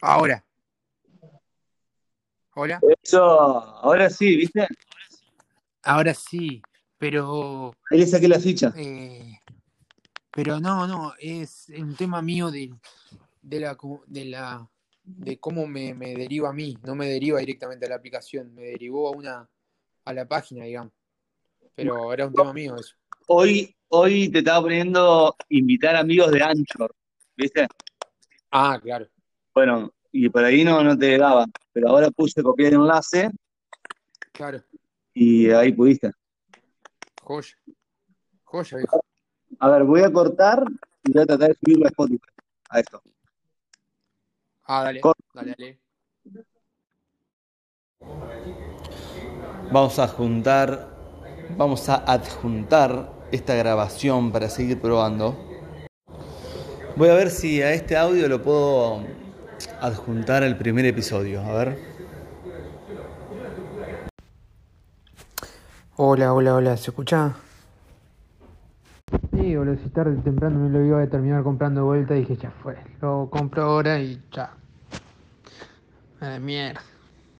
Ahora. Hola. Eso, ahora sí, ¿viste? Ahora sí, pero. Ahí le saqué la ficha. eh, pero no, no, es un tema mío de, de la de la de cómo me, me deriva a mí, no me deriva directamente a la aplicación, me derivó a una a la página, digamos. Pero era un tema mío eso. Hoy, hoy te estaba poniendo invitar amigos de Anchor, ¿viste? Ah, claro. Bueno, y por ahí no, no te daba, pero ahora puse copiar enlace Claro. y ahí pudiste. Joya. Joya, viejo. A ver, voy a cortar y voy a tratar de subirlo a Spotify, a esto. Ah, dale. Cor- Dale, dale. Vamos a juntar, vamos a adjuntar esta grabación para seguir probando. Voy a ver si a este audio lo puedo adjuntar el primer episodio. A ver. Hola, hola, hola, ¿se escucha? Sí, boludo, si tarde o temprano me lo iba a terminar comprando de vuelta, dije ya fue, lo compro ahora y ya. Eh, mierda.